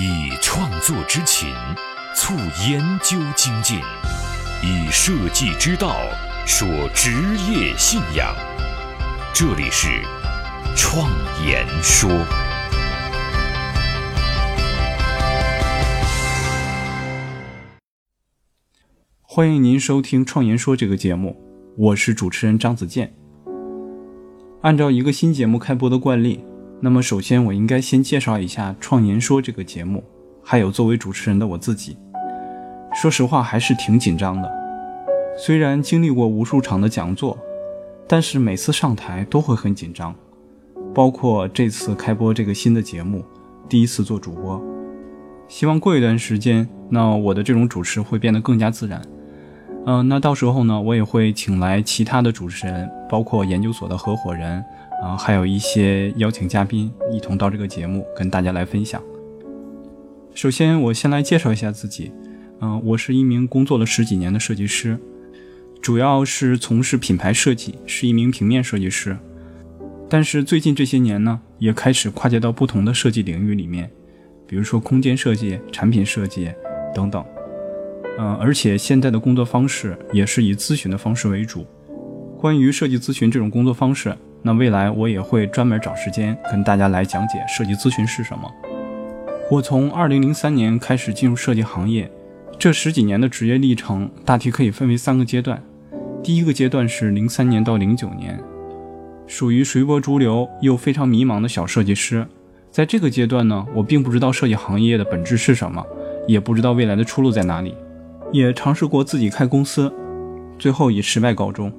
以创作之情促研究精进，以设计之道说职业信仰。这里是创言说。欢迎您收听《创言说》这个节目，我是主持人张子健。按照一个新节目开播的惯例。那么，首先我应该先介绍一下《创言说》这个节目，还有作为主持人的我自己。说实话，还是挺紧张的。虽然经历过无数场的讲座，但是每次上台都会很紧张。包括这次开播这个新的节目，第一次做主播。希望过一段时间，那我的这种主持会变得更加自然。嗯，那到时候呢，我也会请来其他的主持人，包括研究所的合伙人。啊，还有一些邀请嘉宾一同到这个节目跟大家来分享。首先，我先来介绍一下自己。嗯，我是一名工作了十几年的设计师，主要是从事品牌设计，是一名平面设计师。但是最近这些年呢，也开始跨界到不同的设计领域里面，比如说空间设计、产品设计等等。嗯，而且现在的工作方式也是以咨询的方式为主。关于设计咨询这种工作方式。那未来我也会专门找时间跟大家来讲解设计咨询是什么。我从二零零三年开始进入设计行业，这十几年的职业历程大体可以分为三个阶段。第一个阶段是零三年到零九年，属于随波逐流又非常迷茫的小设计师。在这个阶段呢，我并不知道设计行业的本质是什么，也不知道未来的出路在哪里，也尝试过自己开公司，最后以失败告终。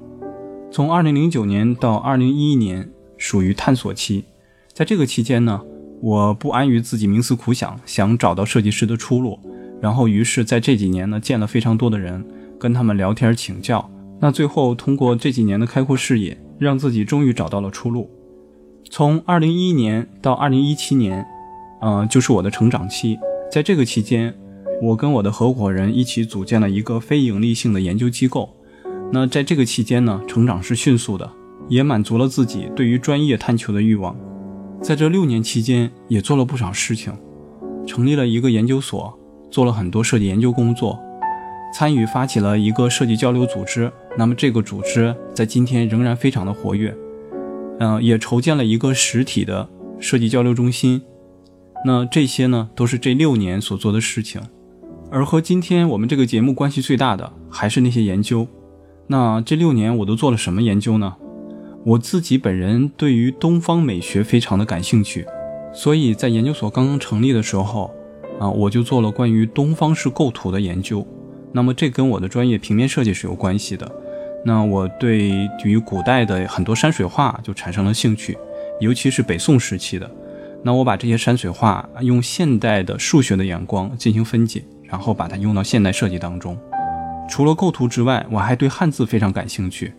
从二零零九年到二零一一年属于探索期，在这个期间呢，我不安于自己冥思苦想，想找到设计师的出路，然后于是在这几年呢见了非常多的人，跟他们聊天请教，那最后通过这几年的开阔视野，让自己终于找到了出路。从二零一一年到二零一七年，呃，就是我的成长期，在这个期间，我跟我的合伙人一起组建了一个非盈利性的研究机构。那在这个期间呢，成长是迅速的，也满足了自己对于专业探求的欲望。在这六年期间，也做了不少事情，成立了一个研究所，做了很多设计研究工作，参与发起了一个设计交流组织。那么这个组织在今天仍然非常的活跃。嗯，也筹建了一个实体的设计交流中心。那这些呢，都是这六年所做的事情。而和今天我们这个节目关系最大的，还是那些研究。那这六年我都做了什么研究呢？我自己本人对于东方美学非常的感兴趣，所以在研究所刚刚成立的时候，啊，我就做了关于东方式构图的研究。那么这跟我的专业平面设计是有关系的。那我对于古代的很多山水画就产生了兴趣，尤其是北宋时期的。那我把这些山水画用现代的数学的眼光进行分解，然后把它用到现代设计当中。除了构图之外，我还对汉字非常感兴趣。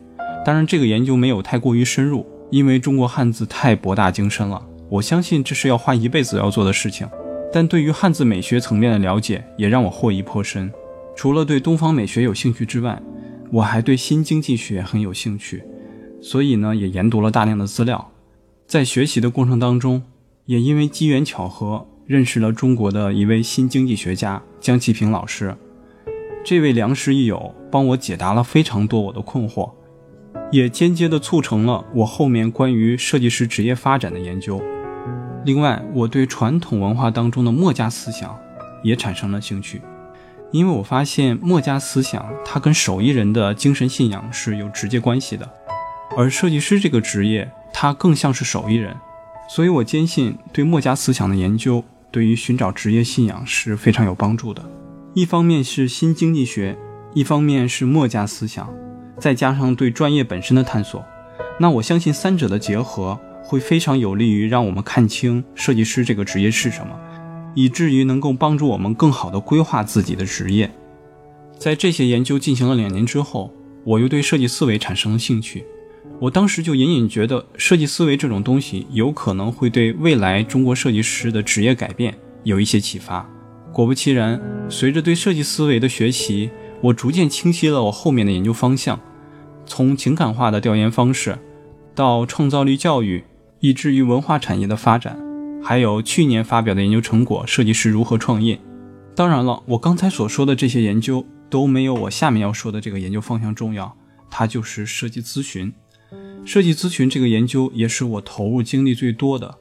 当然，这个研究没有太过于深入，因为中国汉字太博大精深了。我相信这是要花一辈子要做的事情。但对于汉字美学层面的了解，也让我获益颇深。除了对东方美学有兴趣之外，我还对新经济学很有兴趣，所以呢，也研读了大量的资料。在学习的过程当中，也因为机缘巧合，认识了中国的一位新经济学家江其平老师。这位良师益友帮我解答了非常多我的困惑，也间接的促成了我后面关于设计师职业发展的研究。另外，我对传统文化当中的墨家思想也产生了兴趣，因为我发现墨家思想它跟手艺人的精神信仰是有直接关系的，而设计师这个职业它更像是手艺人，所以我坚信对墨家思想的研究对于寻找职业信仰是非常有帮助的。一方面是新经济学，一方面是墨家思想，再加上对专业本身的探索，那我相信三者的结合会非常有利于让我们看清设计师这个职业是什么，以至于能够帮助我们更好的规划自己的职业。在这些研究进行了两年之后，我又对设计思维产生了兴趣。我当时就隐隐觉得，设计思维这种东西有可能会对未来中国设计师的职业改变有一些启发。果不其然，随着对设计思维的学习，我逐渐清晰了我后面的研究方向，从情感化的调研方式，到创造力教育，以至于文化产业的发展，还有去年发表的研究成果《设计师如何创业》。当然了，我刚才所说的这些研究都没有我下面要说的这个研究方向重要，它就是设计咨询。设计咨询这个研究也是我投入精力最多的，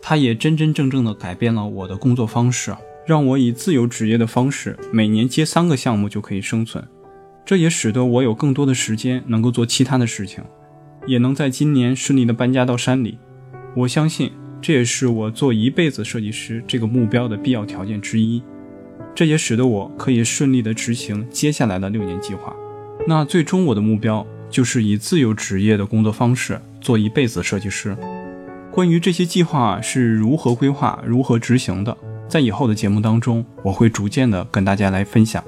它也真真正正的改变了我的工作方式，让我以自由职业的方式每年接三个项目就可以生存。这也使得我有更多的时间能够做其他的事情，也能在今年顺利的搬家到山里。我相信这也是我做一辈子设计师这个目标的必要条件之一。这也使得我可以顺利的执行接下来的六年计划。那最终我的目标就是以自由职业的工作方式做一辈子设计师。关于这些计划是如何规划、如何执行的，在以后的节目当中，我会逐渐的跟大家来分享。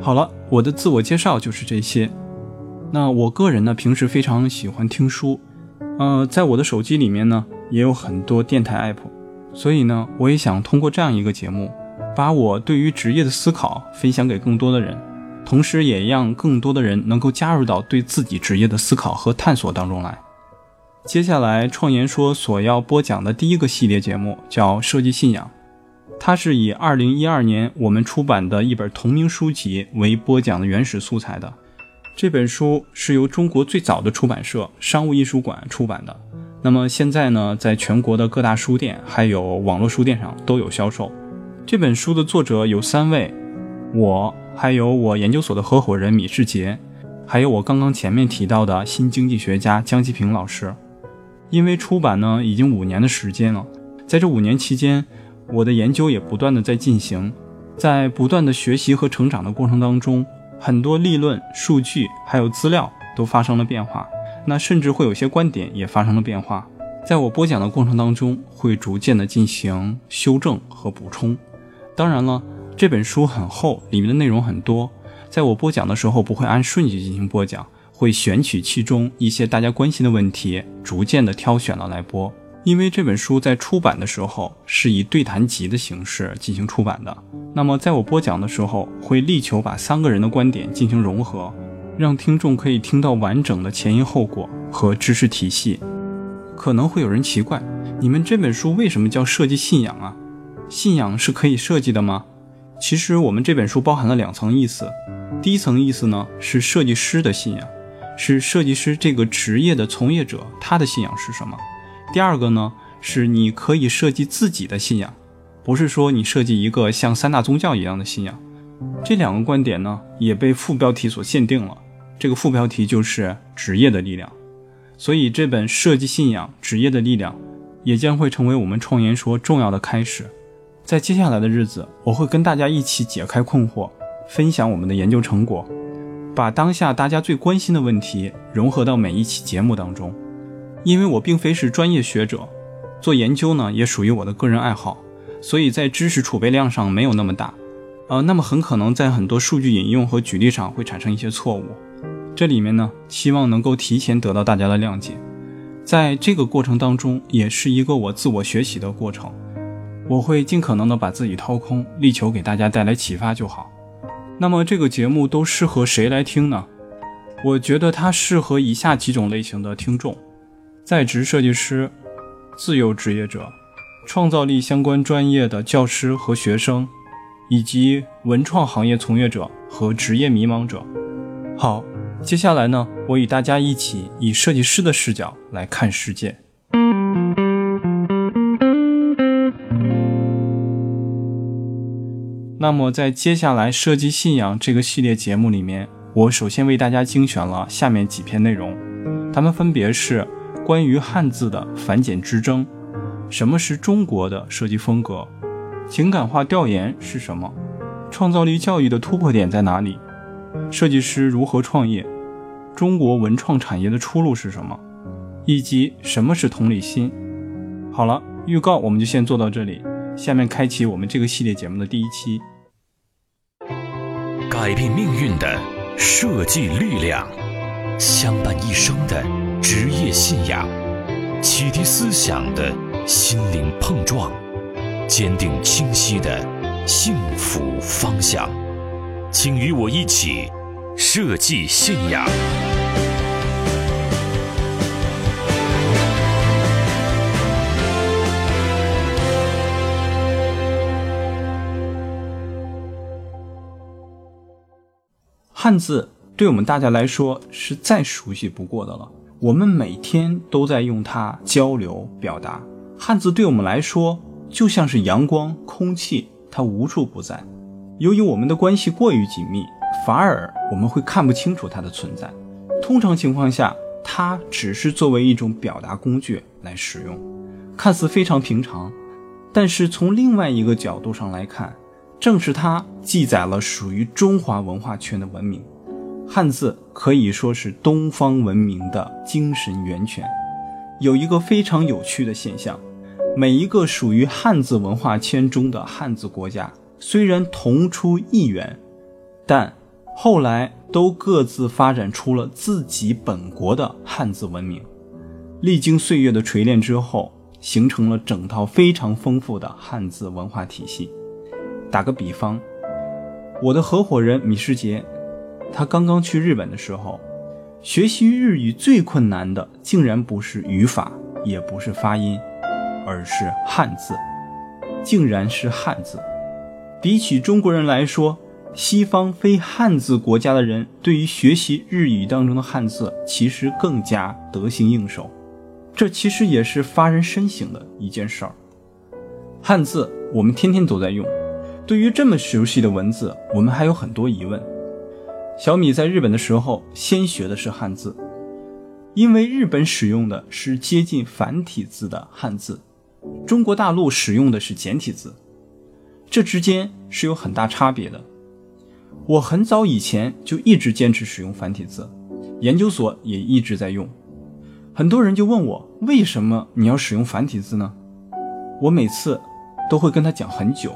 好了，我的自我介绍就是这些。那我个人呢，平时非常喜欢听书，呃，在我的手机里面呢，也有很多电台 app，所以呢，我也想通过这样一个节目。把我对于职业的思考分享给更多的人，同时也让更多的人能够加入到对自己职业的思考和探索当中来。接下来，创言说所要播讲的第一个系列节目叫《设计信仰》，它是以2012年我们出版的一本同名书籍为播讲的原始素材的。这本书是由中国最早的出版社商务印书馆出版的，那么现在呢，在全国的各大书店还有网络书店上都有销售。这本书的作者有三位，我还有我研究所的合伙人米世杰，还有我刚刚前面提到的新经济学家江其平老师。因为出版呢已经五年的时间了，在这五年期间，我的研究也不断的在进行，在不断的学习和成长的过程当中，很多立论、数据还有资料都发生了变化，那甚至会有些观点也发生了变化，在我播讲的过程当中，会逐渐的进行修正和补充。当然了，这本书很厚，里面的内容很多，在我播讲的时候不会按顺序进行播讲，会选取其中一些大家关心的问题，逐渐的挑选了来播。因为这本书在出版的时候是以对谈集的形式进行出版的，那么在我播讲的时候会力求把三个人的观点进行融合，让听众可以听到完整的前因后果和知识体系。可能会有人奇怪，你们这本书为什么叫设计信仰啊？信仰是可以设计的吗？其实我们这本书包含了两层意思。第一层意思呢是设计师的信仰，是设计师这个职业的从业者他的信仰是什么？第二个呢是你可以设计自己的信仰，不是说你设计一个像三大宗教一样的信仰。这两个观点呢也被副标题所限定了，这个副标题就是职业的力量。所以这本设计信仰职业的力量也将会成为我们创言说重要的开始。在接下来的日子，我会跟大家一起解开困惑，分享我们的研究成果，把当下大家最关心的问题融合到每一期节目当中。因为我并非是专业学者，做研究呢也属于我的个人爱好，所以在知识储备量上没有那么大，呃，那么很可能在很多数据引用和举例上会产生一些错误。这里面呢，希望能够提前得到大家的谅解。在这个过程当中，也是一个我自我学习的过程。我会尽可能的把自己掏空，力求给大家带来启发就好。那么这个节目都适合谁来听呢？我觉得它适合以下几种类型的听众：在职设计师、自由职业者、创造力相关专业的教师和学生，以及文创行业从业者和职业迷茫者。好，接下来呢，我与大家一起以设计师的视角来看世界。那么，在接下来设计信仰这个系列节目里面，我首先为大家精选了下面几篇内容，它们分别是关于汉字的繁简之争，什么是中国的设计风格，情感化调研是什么，创造力教育的突破点在哪里，设计师如何创业，中国文创产业的出路是什么，以及什么是同理心。好了，预告我们就先做到这里，下面开启我们这个系列节目的第一期。改变命运的设计力量，相伴一生的职业信仰启迪思想的心灵碰撞坚定清晰的幸福方向。请与我一起设计信仰。汉字对我们大家来说是再熟悉不过的了。我们每天都在用它交流表达。汉字对我们来说就像是阳光、空气，它无处不在。由于我们的关系过于紧密，反而我们会看不清楚它的存在。通常情况下，它只是作为一种表达工具来使用，看似非常平常。但是从另外一个角度上来看，正是它记载了属于中华文化圈的文明。汉字可以说是东方文明的精神源泉。有一个非常有趣的现象，每一个属于汉字文化圈中的汉字国家。虽然同出一源，但后来都各自发展出了自己本国的汉字文明。历经岁月的锤炼之后，形成了整套非常丰富的汉字文化体系。打个比方，我的合伙人米世杰，他刚刚去日本的时候，学习日语最困难的竟然不是语法，也不是发音，而是汉字，竟然是汉字。比起中国人来说，西方非汉字国家的人对于学习日语当中的汉字，其实更加得心应手。这其实也是发人深省的一件事儿。汉字我们天天都在用，对于这么熟悉的文字，我们还有很多疑问。小米在日本的时候，先学的是汉字，因为日本使用的是接近繁体字的汉字，中国大陆使用的是简体字。这之间是有很大差别的。我很早以前就一直坚持使用繁体字，研究所也一直在用。很多人就问我，为什么你要使用繁体字呢？我每次都会跟他讲很久，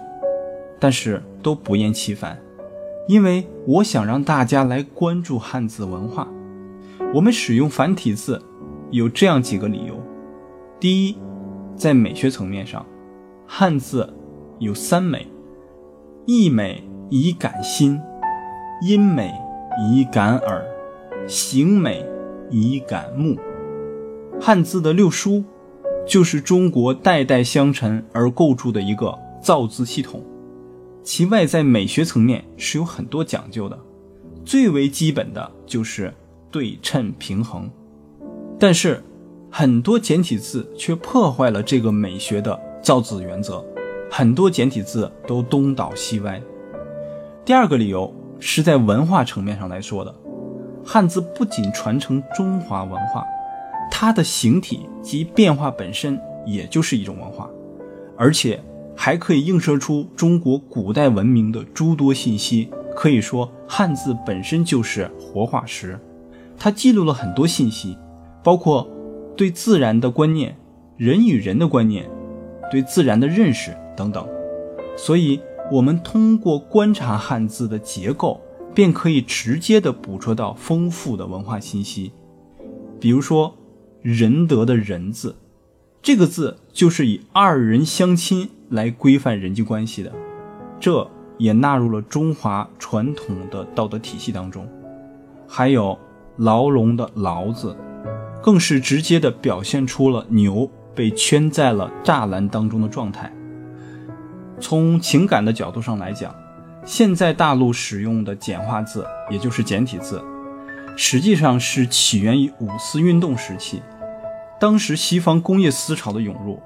但是都不厌其烦，因为我想让大家来关注汉字文化。我们使用繁体字有这样几个理由：第一，在美学层面上，汉字。有三美：意美以感心，音美以感耳，形美以感目。汉字的六书，就是中国代代相承而构筑的一个造字系统。其外在美学层面是有很多讲究的，最为基本的就是对称平衡。但是，很多简体字却破坏了这个美学的造字原则。很多简体字都东倒西歪。第二个理由是在文化层面上来说的，汉字不仅传承中华文化，它的形体及变化本身也就是一种文化，而且还可以映射出中国古代文明的诸多信息。可以说，汉字本身就是活化石，它记录了很多信息，包括对自然的观念、人与人的观念、对自然的认识。等等，所以，我们通过观察汉字的结构，便可以直接的捕捉到丰富的文化信息。比如说，仁德的仁字，这个字就是以二人相亲来规范人际关系的，这也纳入了中华传统的道德体系当中。还有牢笼的牢字，更是直接的表现出了牛被圈在了栅栏当中的状态。从情感的角度上来讲，现在大陆使用的简化字，也就是简体字，实际上是起源于五四运动时期。当时西方工业思潮的涌入，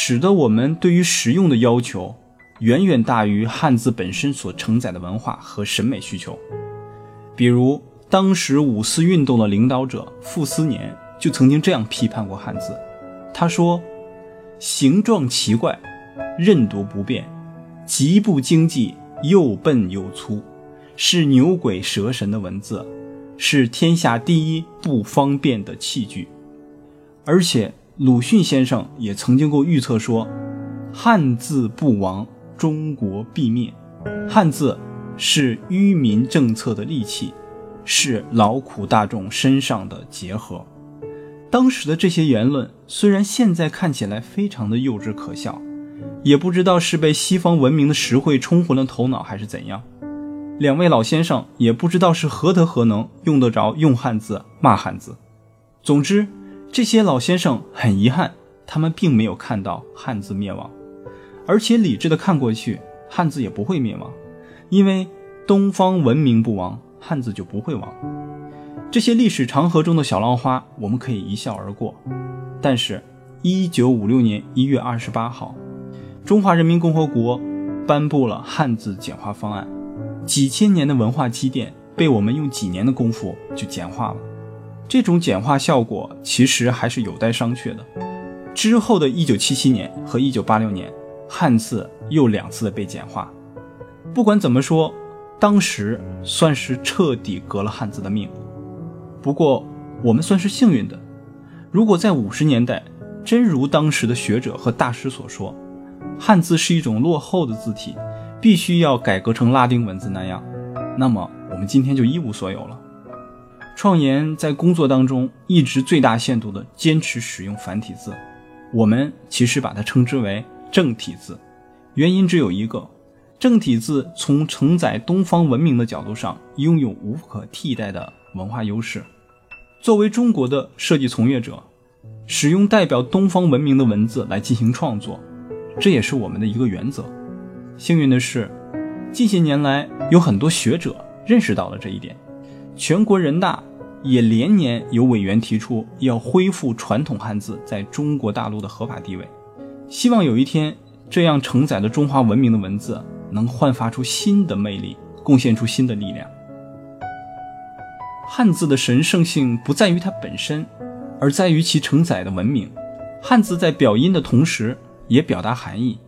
使得我们对于实用的要求远远大于汉字本身所承载的文化和审美需求。比如，当时五四运动的领导者傅斯年就曾经这样批判过汉字，他说：“形状奇怪，认读不便。”极不经济，又笨又粗，是牛鬼蛇神的文字，是天下第一不方便的器具。而且鲁迅先生也曾经过预测说，汉字不亡，中国必灭。汉字是愚民政策的利器，是劳苦大众身上的结合。当时的这些言论，虽然现在看起来非常的幼稚可笑。也不知道是被西方文明的实惠冲昏了头脑，还是怎样。两位老先生也不知道是何德何能，用得着用汉字骂汉字。总之，这些老先生很遗憾，他们并没有看到汉字灭亡，而且理智的看过去，汉字也不会灭亡，因为东方文明不亡，汉字就不会亡。这些历史长河中的小浪花，我们可以一笑而过。但是，一九五六年一月二十八号，中华人民共和国颁布了汉字简化方案，几千年的文化积淀被我们用几年的功夫就简化了。这种简化效果其实还是有待商榷的。之后的一九七七年和一九八六年，汉字又两次的被简化。不管怎么说，当时算是彻底革了汉字的命。不过，我们算是幸运的。如果在五十年代，真如当时的学者和大师所说，汉字是一种落后的字体，必须要改革成拉丁文字那样，那么我们今天就一无所有了。创研在工作当中一直最大限度地坚持使用繁体字，我们其实把它称之为正体字，原因只有一个：正体字从承载东方文明的角度上，拥有无可替代的文化优势。作为中国的设计从业者，使用代表东方文明的文字来进行创作，这也是我们的一个原则。幸运的是，近些年来有很多学者认识到了这一点，全国人大也连年有委员提出要恢复传统汉字在中国大陆的合法地位，希望有一天这样承载着中华文明的文字能焕发出新的魅力，贡献出新的力量。汉字的神圣性不在于它本身，而在于其承载的文明。汉字在表音的同时，也表达含义。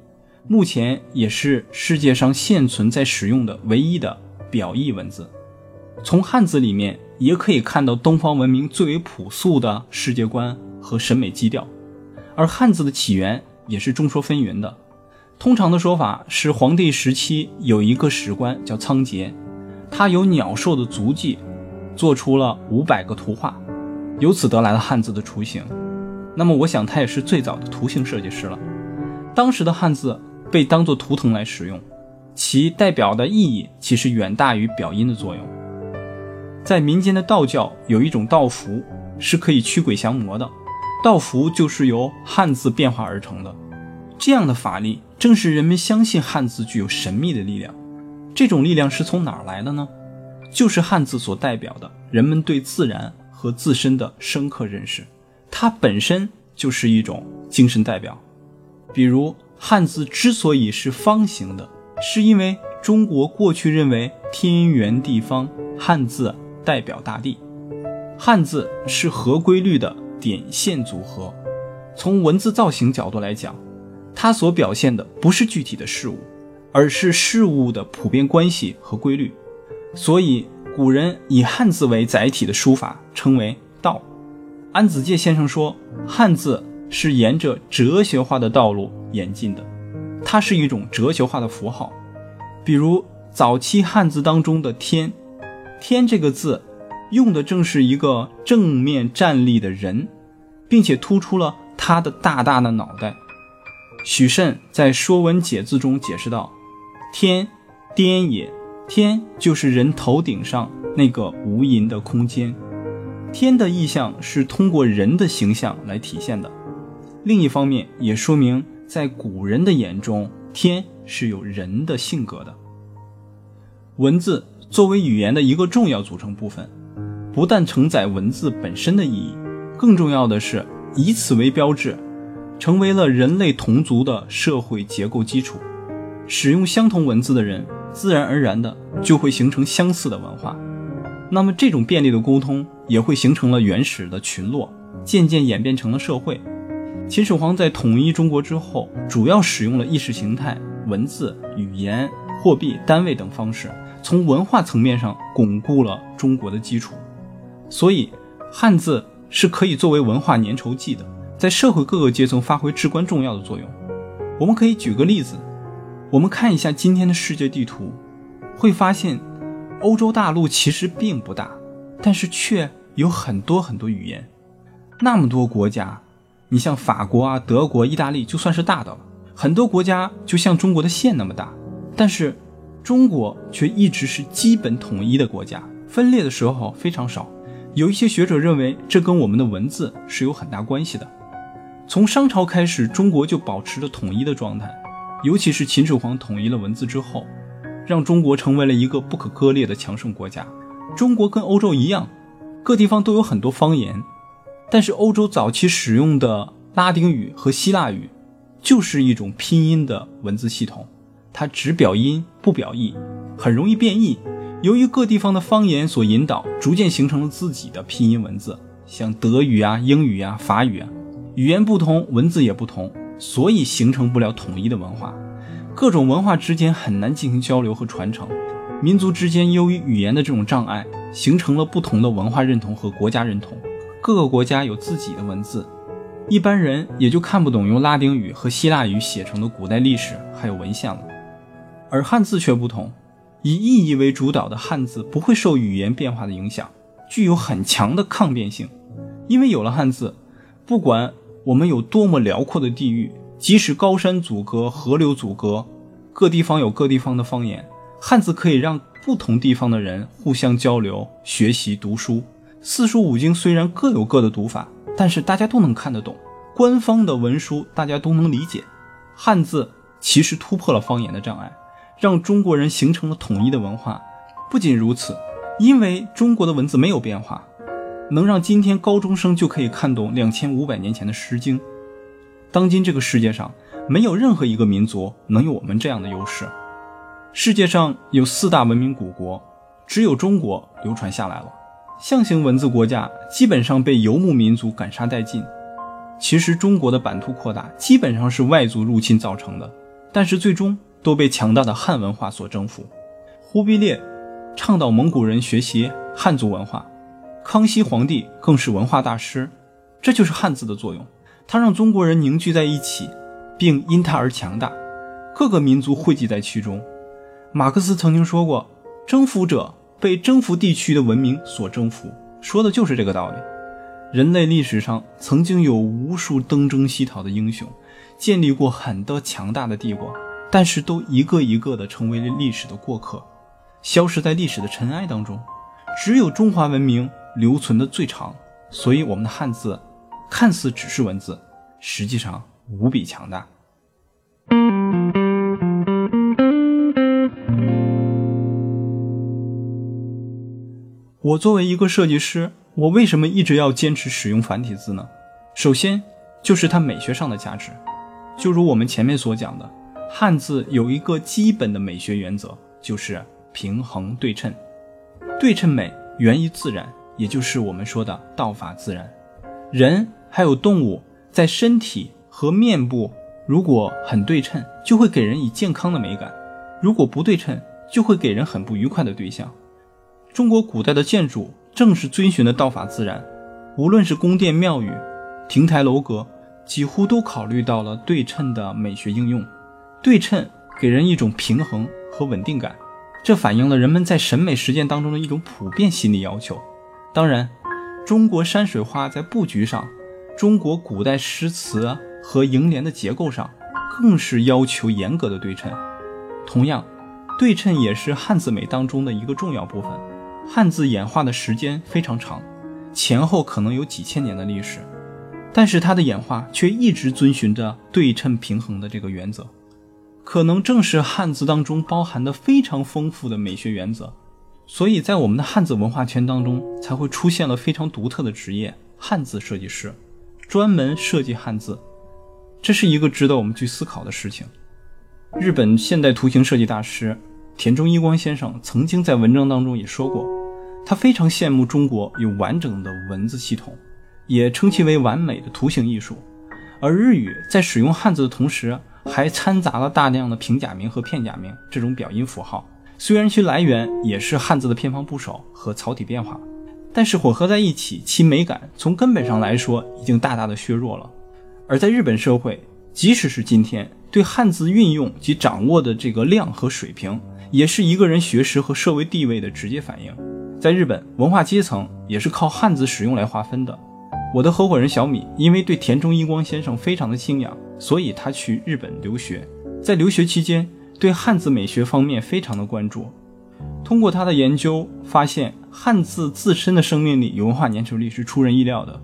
目前也是世界上现存在使用的唯一的表意文字。从汉字里面也可以看到东方文明最为朴素的世界观和审美基调。而汉字的起源也是众说纷纭的。通常的说法是，黄帝时期有一个史官叫仓颉，他有鸟兽的足迹。做出了五百个图画，由此得来了汉字的雏形。那么，我想他也是最早的图形设计师了。当时的汉字被当作图腾来使用，其代表的意义其实远大于表音的作用。在民间的道教有一种道符，是可以驱鬼降魔的。道符就是由汉字变化而成的。这样的法力，正是人们相信汉字具有神秘的力量。这种力量是从哪儿来的呢？就是汉字所代表的人们对自然和自身的深刻认识，它本身就是一种精神代表。比如汉字之所以是方形的，是因为中国过去认为天圆地方，汉字代表大地。汉字是合规律的点线组合，从文字造型角度来讲，它所表现的不是具体的事物，而是事物的普遍关系和规律。所以，古人以汉字为载体的书法称为道。安子介先生说，汉字是沿着哲学化的道路演进的，它是一种哲学化的符号。比如早期汉字当中的“天”，“天”这个字用的正是一个正面站立的人，并且突出了他的大大的脑袋。许慎在《说文解字》中解释道：“天，颠也。”天就是人头顶上那个无垠的空间，天的意象是通过人的形象来体现的。另一方面，也说明在古人的眼中，天是有人的性格的。文字作为语言的一个重要组成部分，不但承载文字本身的意义，更重要的是以此为标志，成为了人类同族的社会结构基础。使用相同文字的人。自然而然的就会形成相似的文化，那么这种便利的沟通也会形成了原始的群落，渐渐演变成了社会。秦始皇在统一中国之后，主要使用了意识形态、文字、语言、货币、单位等方式，从文化层面上巩固了中国的基础。所以，汉字是可以作为文化粘稠剂的，在社会各个阶层发挥至关重要的作用。我们可以举个例子。我们看一下今天的世界地图，会发现，欧洲大陆其实并不大，但是却有很多很多语言。那么多国家，你像法国啊、德国、意大利，就算是大的了。很多国家就像中国的县那么大，但是中国却一直是基本统一的国家，分裂的时候非常少。有一些学者认为，这跟我们的文字是有很大关系的。从商朝开始，中国就保持着统一的状态。尤其是秦始皇统一了文字之后，让中国成为了一个不可割裂的强盛国家。中国跟欧洲一样，各地方都有很多方言，但是欧洲早期使用的拉丁语和希腊语，就是一种拼音的文字系统，它只表音不表意，很容易变异。由于各地方的方言所引导，逐渐形成了自己的拼音文字，像德语啊、英语啊、法语啊，语言不同，文字也不同，所以形成不了统一的文化。各种文化之间很难进行交流和传承，民族之间由于语言的这种障碍，形成了不同的文化认同和国家认同。各个国家有自己的文字，一般人也就看不懂用拉丁语和希腊语写成的古代历史还有文献了。而汉字却不同。以意义为主导的汉字不会受语言变化的影响，具有很强的抗变性。因为有了汉字，不管我们有多么辽阔的地域，即使高山阻隔、河流阻隔，各地方有各地方的方言，汉字可以让不同地方的人互相交流、学习、读书。四书五经虽然各有各的读法，但是大家都能看得懂，官方的文书大家都能理解。汉字其实突破了方言的障碍。让中国人形成了统一的文化。不仅如此，因为中国的文字没有变化，能让今天高中生就可以看懂两千五百年前的《诗经》。当今这个世界上，没有任何一个民族能有我们这样的优势。世界上有四大文明古国，只有中国流传下来了。象形文字国家基本上被游牧民族赶杀殆尽。其实中国的版图扩大基本上是外族入侵造成的，但是最终。都被强大的汉文化所征服。忽必烈倡导蒙古人学习汉族文化，康熙皇帝更是文化大师。这就是汉字的作用，它让中国人凝聚在一起，并因它而强大，各个民族汇集在其中。马克思曾经说过：“征服者被征服地区的文明所征服。”说的就是这个道理。人类历史上曾经有无数东征西讨的英雄，建立过很多强大的帝国。但是都一个一个的成为了历史的过客，消失在历史的尘埃当中。只有中华文明留存的最长，所以我们的汉字看似只是文字，实际上无比强大。我作为一个设计师，我为什么一直要坚持使用繁体字呢？首先就是它美学上的价值，就如我们前面所讲的。汉字有一个基本的美学原则，就是平衡对称。对称美源于自然，也就是我们说的道法自然。人还有动物在身体和面部如果很对称，就会给人以健康的美感；如果不对称，就会给人很不愉快的对象。中国古代的建筑正是遵循的道法自然，无论是宫殿庙宇、亭台楼阁，几乎都考虑到了对称的美学应用。对称给人一种平衡和稳定感，这反映了人们在审美实践当中的一种普遍心理要求。当然，中国山水画在布局上，中国古代诗词和楹联的结构上，更是要求严格的对称。同样，对称也是汉字美当中的一个重要部分。汉字演化的时间非常长，前后可能有几千年的历史，但是它的演化却一直遵循着对称平衡的这个原则。可能正是汉字当中包含的非常丰富的美学原则，所以在我们的汉字文化圈当中，才会出现了非常独特的职业——汉字设计师，专门设计汉字。这是一个值得我们去思考的事情。日本现代图形设计大师田中一光先生曾经在文章当中也说过，他非常羡慕中国有完整的文字系统，也称其为完美的图形艺术。而日语在使用汉字的同时，还掺杂了大量的平假名和片假名这种表音符号，虽然其来源也是汉字的偏旁部首和草体变化，但是混合在一起，其美感从根本上来说已经大大的削弱了。而在日本社会，即使是今天，对汉字运用及掌握的这个量和水平，也是一个人学识和社会地位的直接反映。在日本，文化阶层也是靠汉字使用来划分的。我的合伙人小米因为对田中一光先生非常的敬仰，所以他去日本留学。在留学期间，对汉字美学方面非常的关注。通过他的研究，发现汉字自身的生命力与文化粘稠力是出人意料的。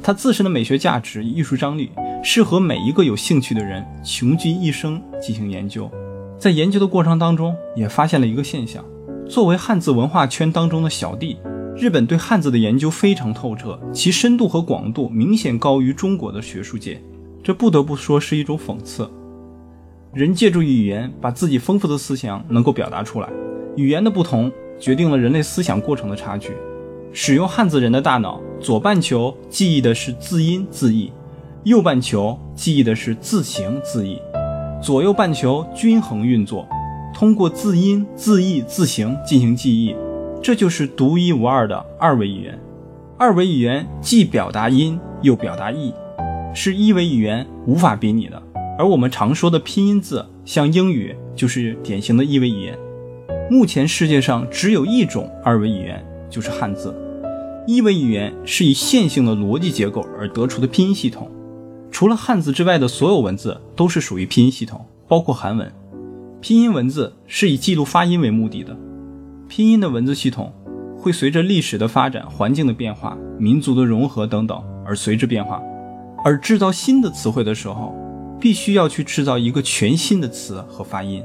它自身的美学价值、艺术张力，适合每一个有兴趣的人穷极一生进行研究。在研究的过程当中，也发现了一个现象，作为汉字文化圈当中的小弟，日本对汉字的研究非常透彻，其深度和广度明显高于中国的学术界，这不得不说是一种讽刺。人借助语言把自己丰富的思想能够表达出来，语言的不同决定了人类思想过程的差距。使用汉字人的大脑，左半球记忆的是字音字义，右半球记忆的是字形字义，左右半球均衡运作。通过字音、字义、字形进行记忆，这就是独一无二的二维语言。二维语言既表达音又表达义，是一维语言无法比拟的。而我们常说的拼音字，像英语就是典型的一维语言。目前世界上只有一种二维语言，就是汉字。一维语言是以线性的逻辑结构而得出的拼音系统，除了汉字之外的所有文字都是属于拼音系统，包括韩文。拼音文字是以记录发音为目的的，拼音的文字系统会随着历史的发展、环境的变化、民族的融合等等而随之变化。而制造新的词汇的时候，必须要去制造一个全新的词和发音，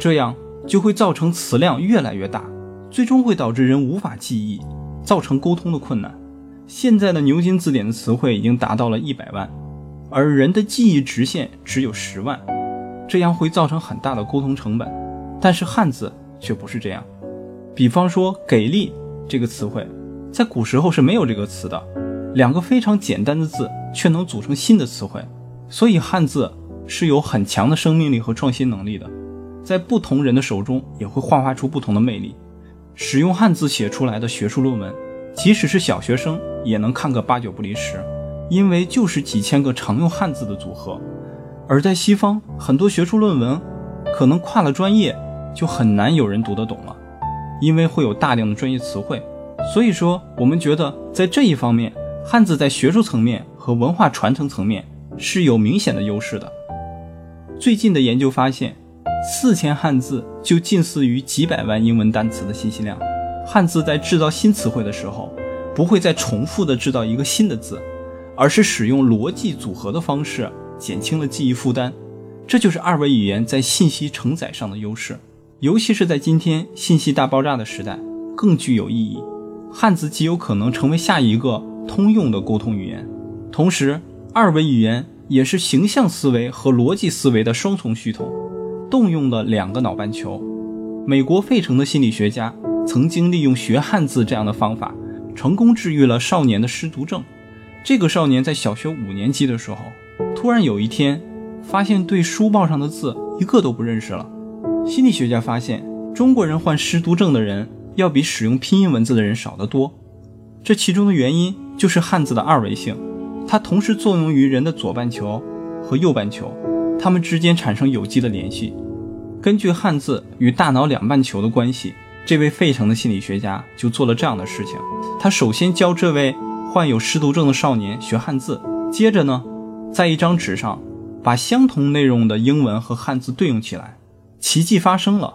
这样就会造成词量越来越大，最终会导致人无法记忆，造成沟通的困难。现在的牛津字典的词汇已经达到了一百万，而人的记忆直线只有十万。这样会造成很大的沟通成本，但是汉字却不是这样。比方说“给力”这个词汇，在古时候是没有这个词的，两个非常简单的字却能组成新的词汇，所以汉字是有很强的生命力和创新能力的，在不同人的手中也会幻化出不同的魅力。使用汉字写出来的学术论文，即使是小学生也能看个八九不离十，因为就是几千个常用汉字的组合。而在西方，很多学术论文可能跨了专业就很难有人读得懂了，因为会有大量的专业词汇。所以说，我们觉得在这一方面，汉字在学术层面和文化传承层面是有明显的优势的。最近的研究发现，四千汉字就近似于几百万英文单词的信息量。汉字在制造新词汇的时候，不会再重复的制造一个新的字，而是使用逻辑组合的方式。减轻了记忆负担，这就是二维语言在信息承载上的优势，尤其是在今天信息大爆炸的时代，更具有意义。汉字极有可能成为下一个通用的沟通语言。同时，二维语言也是形象思维和逻辑思维的双重系统，动用了两个脑半球。美国费城的心理学家曾经利用学汉字这样的方法，成功治愈了少年的失读症。这个少年在小学五年级的时候。突然有一天，发现对书报上的字一个都不认识了。心理学家发现，中国人患失读症的人要比使用拼音文字的人少得多。这其中的原因就是汉字的二维性，它同时作用于人的左半球和右半球，它们之间产生有机的联系。根据汉字与大脑两半球的关系，这位费城的心理学家就做了这样的事情：他首先教这位患有失读症的少年学汉字，接着呢。在一张纸上，把相同内容的英文和汉字对应起来，奇迹发生了。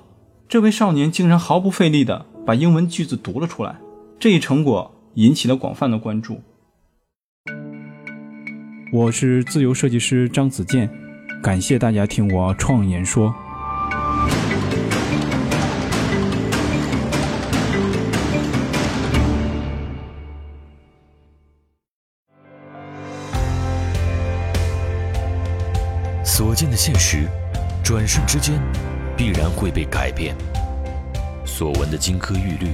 这位少年竟然毫不费力地把英文句子读了出来。这一成果引起了广泛的关注。我是自由设计师张子健，感谢大家听我创言说。所见的现实，转瞬之间必然会被改变；所闻的金科玉律，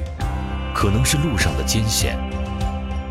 可能是路上的艰险；